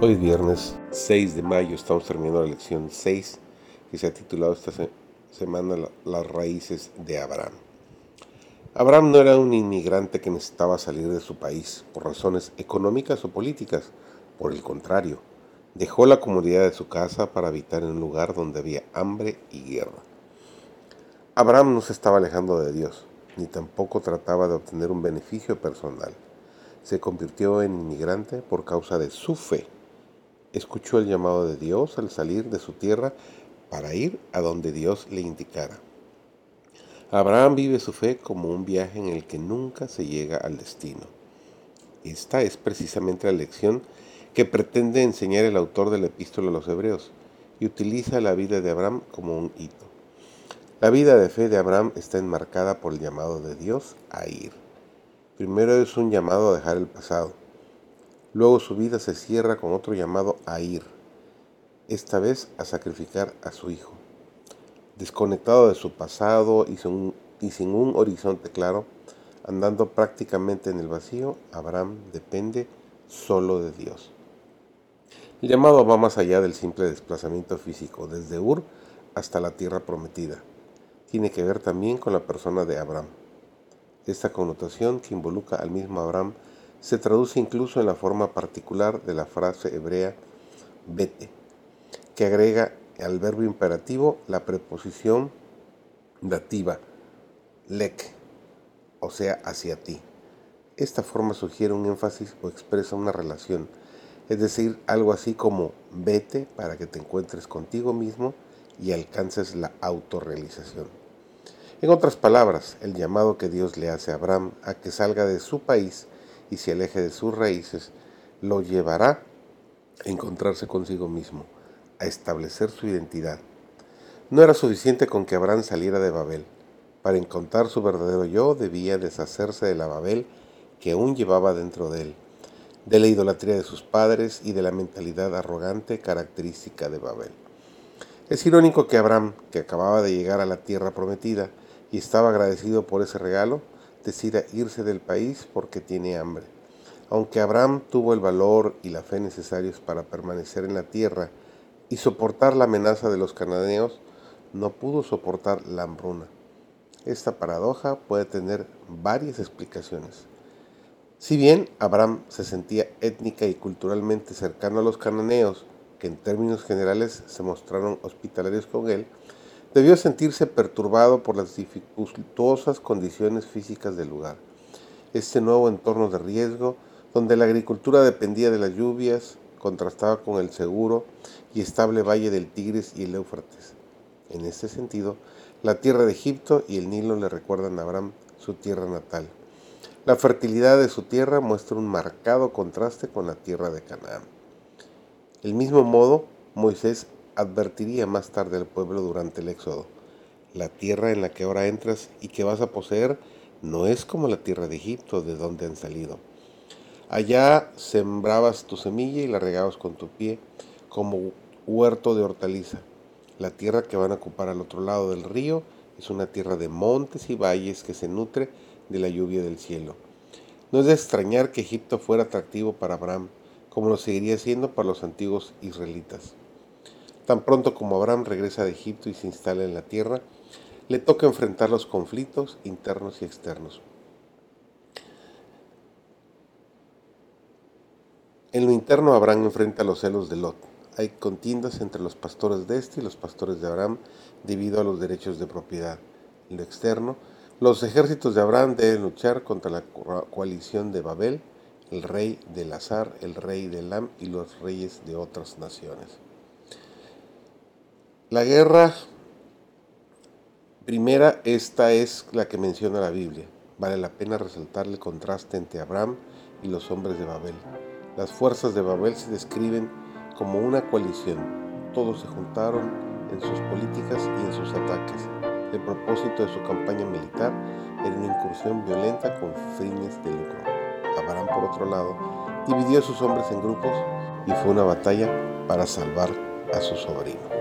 Hoy es viernes 6 de mayo, estamos terminando la lección 6 que se ha titulado esta semana Las raíces de Abraham. Abraham no era un inmigrante que necesitaba salir de su país por razones económicas o políticas, por el contrario, dejó la comodidad de su casa para habitar en un lugar donde había hambre y guerra. Abraham no se estaba alejando de Dios, ni tampoco trataba de obtener un beneficio personal. Se convirtió en inmigrante por causa de su fe escuchó el llamado de Dios al salir de su tierra para ir a donde Dios le indicara. Abraham vive su fe como un viaje en el que nunca se llega al destino. Esta es precisamente la lección que pretende enseñar el autor de la epístola a los hebreos y utiliza la vida de Abraham como un hito. La vida de fe de Abraham está enmarcada por el llamado de Dios a ir. Primero es un llamado a dejar el pasado, Luego su vida se cierra con otro llamado a ir, esta vez a sacrificar a su hijo. Desconectado de su pasado y sin, un horizonte claro, andando prácticamente en el vacío, Abraham depende solo de Dios. El llamado va más allá del simple desplazamiento físico, desde Ur hasta la tierra prometida. Tiene que ver también con la persona de Abraham. Esta connotación que involucra al mismo Abraham se traduce incluso en la forma particular de la frase hebrea vete, que agrega al verbo imperativo la preposición dativa lek, o sea, hacia ti. Esta forma sugiere un énfasis o expresa una relación, es decir, algo así como vete para que te encuentres contigo mismo y alcances la autorrealización. En otras palabras, el llamado que Dios le hace a Abraham a que salga de su país y se aleje de sus raíces, lo llevará a encontrarse consigo mismo, a establecer su identidad. No era suficiente con que Abraham saliera de Babel. Para encontrar su verdadero yo debía deshacerse de la Babel que aún llevaba dentro de él, de la idolatría de sus padres y de la mentalidad arrogante característica de Babel. Es irónico que Abraham, que acababa de llegar a la tierra prometida y estaba agradecido por ese regalo, decida irse del país porque tiene hambre. Aunque Abraham tuvo el valor y la fe necesarios para permanecer en la tierra y soportar la amenaza de los cananeos, no pudo soportar la hambruna. Esta paradoja puede tener varias explicaciones. Si bien Abraham se sentía étnica y culturalmente cercano a los cananeos, que en términos generales se mostraron hospitalarios con él, Debió sentirse perturbado por las dificultosas condiciones físicas del lugar. Este nuevo entorno de riesgo, donde la agricultura dependía de las lluvias, contrastaba con el seguro y estable valle del Tigris y el Éufrates. En este sentido, la tierra de Egipto y el Nilo le recuerdan a Abraham su tierra natal. La fertilidad de su tierra muestra un marcado contraste con la tierra de Canaán. Del mismo modo, Moisés advertiría más tarde al pueblo durante el éxodo. La tierra en la que ahora entras y que vas a poseer no es como la tierra de Egipto, de donde han salido. Allá sembrabas tu semilla y la regabas con tu pie, como huerto de hortaliza. La tierra que van a ocupar al otro lado del río es una tierra de montes y valles que se nutre de la lluvia del cielo. No es de extrañar que Egipto fuera atractivo para Abraham, como lo seguiría siendo para los antiguos israelitas. Tan pronto como Abraham regresa de Egipto y se instala en la tierra, le toca enfrentar los conflictos internos y externos. En lo interno, Abraham enfrenta los celos de Lot. Hay contiendas entre los pastores de este y los pastores de Abraham debido a los derechos de propiedad. En lo externo, los ejércitos de Abraham deben luchar contra la coalición de Babel, el rey de Lazar, el rey de Elam y los reyes de otras naciones. La guerra primera, esta es la que menciona la Biblia. Vale la pena resaltar el contraste entre Abraham y los hombres de Babel. Las fuerzas de Babel se describen como una coalición. Todos se juntaron en sus políticas y en sus ataques. El propósito de su campaña militar era una incursión violenta con fines de lucro. Abraham, por otro lado, dividió a sus hombres en grupos y fue una batalla para salvar a su sobrino.